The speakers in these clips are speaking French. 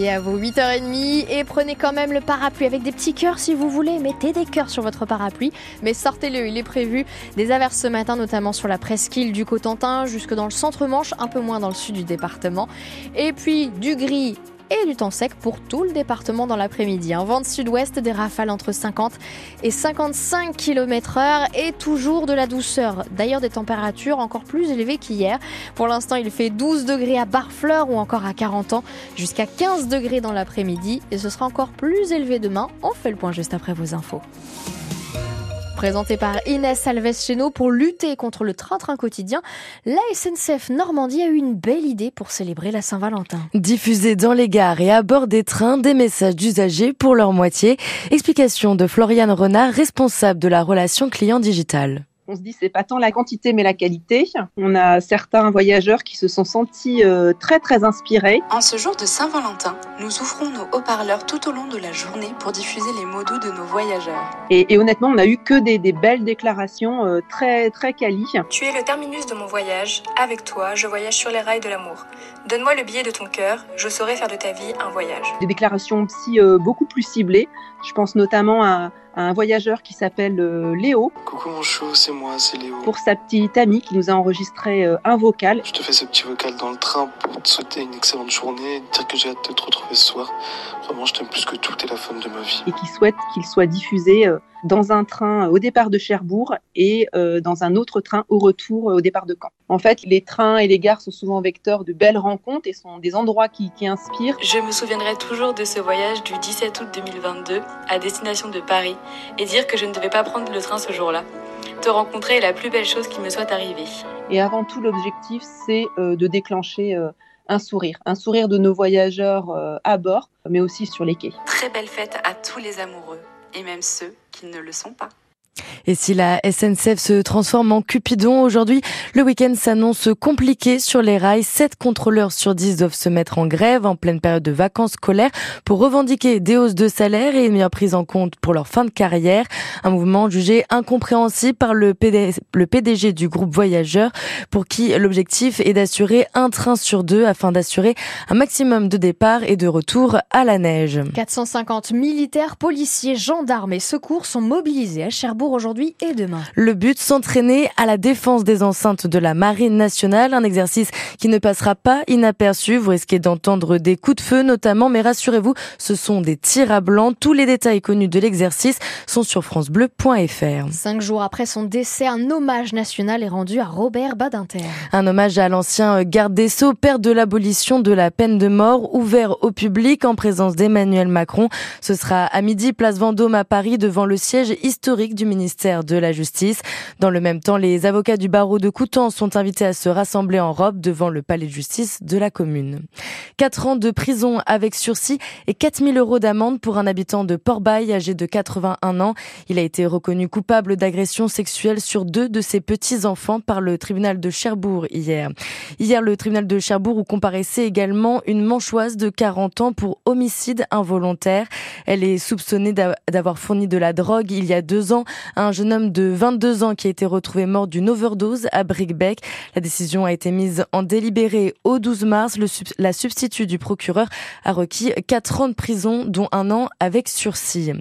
Et à vous 8h30 et prenez quand même le parapluie avec des petits cœurs si vous voulez. Mettez des cœurs sur votre parapluie, mais sortez-le. Il est prévu des averses ce matin, notamment sur la presqu'île du Cotentin, jusque dans le centre-Manche, un peu moins dans le sud du département. Et puis du gris et du temps sec pour tout le département dans l'après-midi. Un vent de sud-ouest, des rafales entre 50 et 55 km heure et toujours de la douceur. D'ailleurs, des températures encore plus élevées qu'hier. Pour l'instant, il fait 12 degrés à Barfleur ou encore à 40 ans, jusqu'à 15 degrés dans l'après-midi et ce sera encore plus élevé demain. On fait le point juste après vos infos présenté par Inès Alves Cheno pour lutter contre le train-train quotidien, la SNCF Normandie a eu une belle idée pour célébrer la Saint-Valentin. Diffuser dans les gares et à bord des trains des messages d'usagers pour leur moitié. Explication de Floriane Renard, responsable de la relation client digitale on se dit c'est pas tant la quantité mais la qualité. On a certains voyageurs qui se sont sentis euh, très très inspirés. En ce jour de Saint-Valentin, nous ouvrons nos haut-parleurs tout au long de la journée pour diffuser les mots doux de nos voyageurs. Et, honnêtement, on a eu que des, belles déclarations euh, très très quali. Tu es le terminus de mon voyage. Avec toi, je voyage sur les rails de l'amour. Donne-moi le billet de ton cœur. Je saurai faire de ta vie un voyage. Des déclarations psy euh, beaucoup plus ciblées. Je pense notamment à un voyageur qui s'appelle euh, Léo. Coucou mon chou, c'est moi, c'est Léo. Pour sa petite amie qui nous a enregistré euh, un vocal. Je te fais ce petit vocal dans le train pour te souhaiter une excellente journée et dire que j'ai hâte de te retrouver ce soir. Vraiment, je t'aime plus que tout, t'es la femme de ma vie. Et qui souhaite qu'il soit diffusé euh, dans un train au départ de Cherbourg et dans un autre train au retour au départ de Caen. En fait, les trains et les gares sont souvent vecteurs de belles rencontres et sont des endroits qui, qui inspirent. Je me souviendrai toujours de ce voyage du 17 août 2022 à destination de Paris et dire que je ne devais pas prendre le train ce jour-là. Te rencontrer est la plus belle chose qui me soit arrivée. Et avant tout, l'objectif, c'est euh, de déclencher euh, un sourire, un sourire de nos voyageurs euh, à bord, mais aussi sur les quais. Très belle fête à tous les amoureux, et même ceux qui ne le sont pas. Et si la SNCF se transforme en Cupidon aujourd'hui, le week-end s'annonce compliqué sur les rails. Sept contrôleurs sur 10 doivent se mettre en grève en pleine période de vacances scolaires pour revendiquer des hausses de salaire et une meilleure prise en compte pour leur fin de carrière. Un mouvement jugé incompréhensible par le, PDG du groupe Voyageurs pour qui l'objectif est d'assurer un train sur deux afin d'assurer un maximum de départ et de retour à la neige. 450 militaires, policiers, gendarmes et secours sont mobilisés à Cherbourg aujourd'hui et demain. Le but, s'entraîner à la défense des enceintes de la Marine nationale, un exercice qui ne passera pas inaperçu. Vous risquez d'entendre des coups de feu notamment, mais rassurez-vous, ce sont des tirs à blanc. Tous les détails connus de l'exercice sont sur francebleu.fr. Cinq jours après son décès, un hommage national est rendu à Robert Badinter. Un hommage à l'ancien garde des Sceaux, père de l'abolition de la peine de mort, ouvert au public en présence d'Emmanuel Macron. Ce sera à midi, place Vendôme à Paris, devant le siège historique du ministère de la Justice. Dans le même temps, les avocats du barreau de Coutances sont invités à se rassembler en robe devant le palais de justice de la commune. Quatre ans de prison avec sursis et 4000 euros d'amende pour un habitant de Port-Bail âgé de 81 ans. Il a été reconnu coupable d'agression sexuelle sur deux de ses petits-enfants par le tribunal de Cherbourg hier. Hier, le tribunal de Cherbourg où comparaissait également une manchoise de 40 ans pour homicide involontaire. Elle est soupçonnée d'avoir fourni de la drogue il y a deux ans un jeune homme de 22 ans qui a été retrouvé mort d'une overdose à Brickbeck. La décision a été mise en délibéré au 12 mars. La substitut du procureur a requis 4 ans de prison, dont un an avec sursis.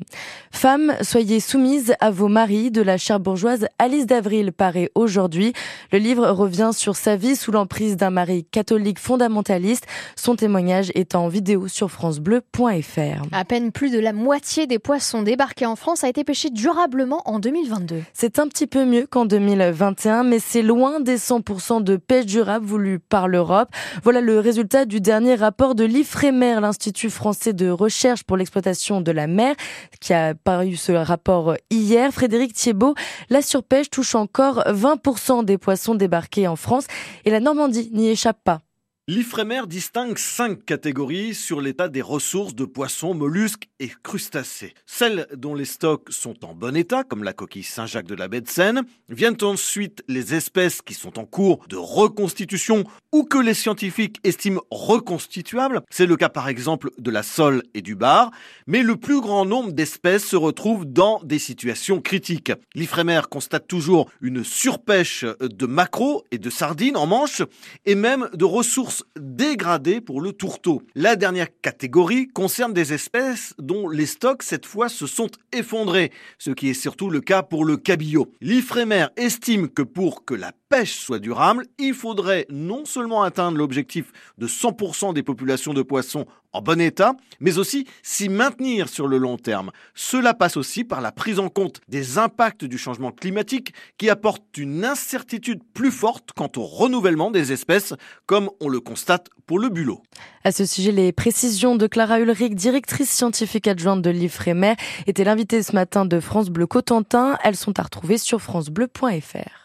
Femmes, soyez soumises à vos maris de la chère bourgeoise Alice d'Avril paraît aujourd'hui. Le livre revient sur sa vie sous l'emprise d'un mari catholique fondamentaliste. Son témoignage est en vidéo sur francebleu.fr. À peine plus de la moitié des poissons débarqués en France a été pêché durablement en 2022. C'est un petit peu mieux qu'en 2021, mais c'est loin des 100% de pêche durable voulus par l'Europe. Voilà le résultat du dernier rapport de l'IFREMER, l'Institut français de recherche pour l'exploitation de la mer, qui a paru ce rapport hier. Frédéric Thiebaud, la surpêche touche encore 20% des poissons débarqués en France et la Normandie n'y échappe pas. L'IFREMER distingue cinq catégories sur l'état des ressources de poissons, mollusques et crustacés. Celles dont les stocks sont en bon état, comme la coquille Saint-Jacques de la baie de Seine, viennent ensuite les espèces qui sont en cours de reconstitution ou que les scientifiques estiment reconstituables. C'est le cas par exemple de la sole et du bar, mais le plus grand nombre d'espèces se retrouvent dans des situations critiques. L'IFREMER constate toujours une surpêche de maquereaux et de sardines en manche et même de ressources ressources dégradées pour le tourteau. La dernière catégorie concerne des espèces dont les stocks cette fois se sont effondrés, ce qui est surtout le cas pour le cabillaud. L'Ifremer estime que pour que la pêche soit durable, il faudrait non seulement atteindre l'objectif de 100% des populations de poissons en bon état, mais aussi s'y maintenir sur le long terme. Cela passe aussi par la prise en compte des impacts du changement climatique qui apportent une incertitude plus forte quant au renouvellement des espèces, comme on le constate pour le bulot. À ce sujet, les précisions de Clara Ulrich, directrice scientifique adjointe de l'IFREMER, étaient l'invitée ce matin de France Bleu Cotentin. Elles sont à retrouver sur francebleu.fr.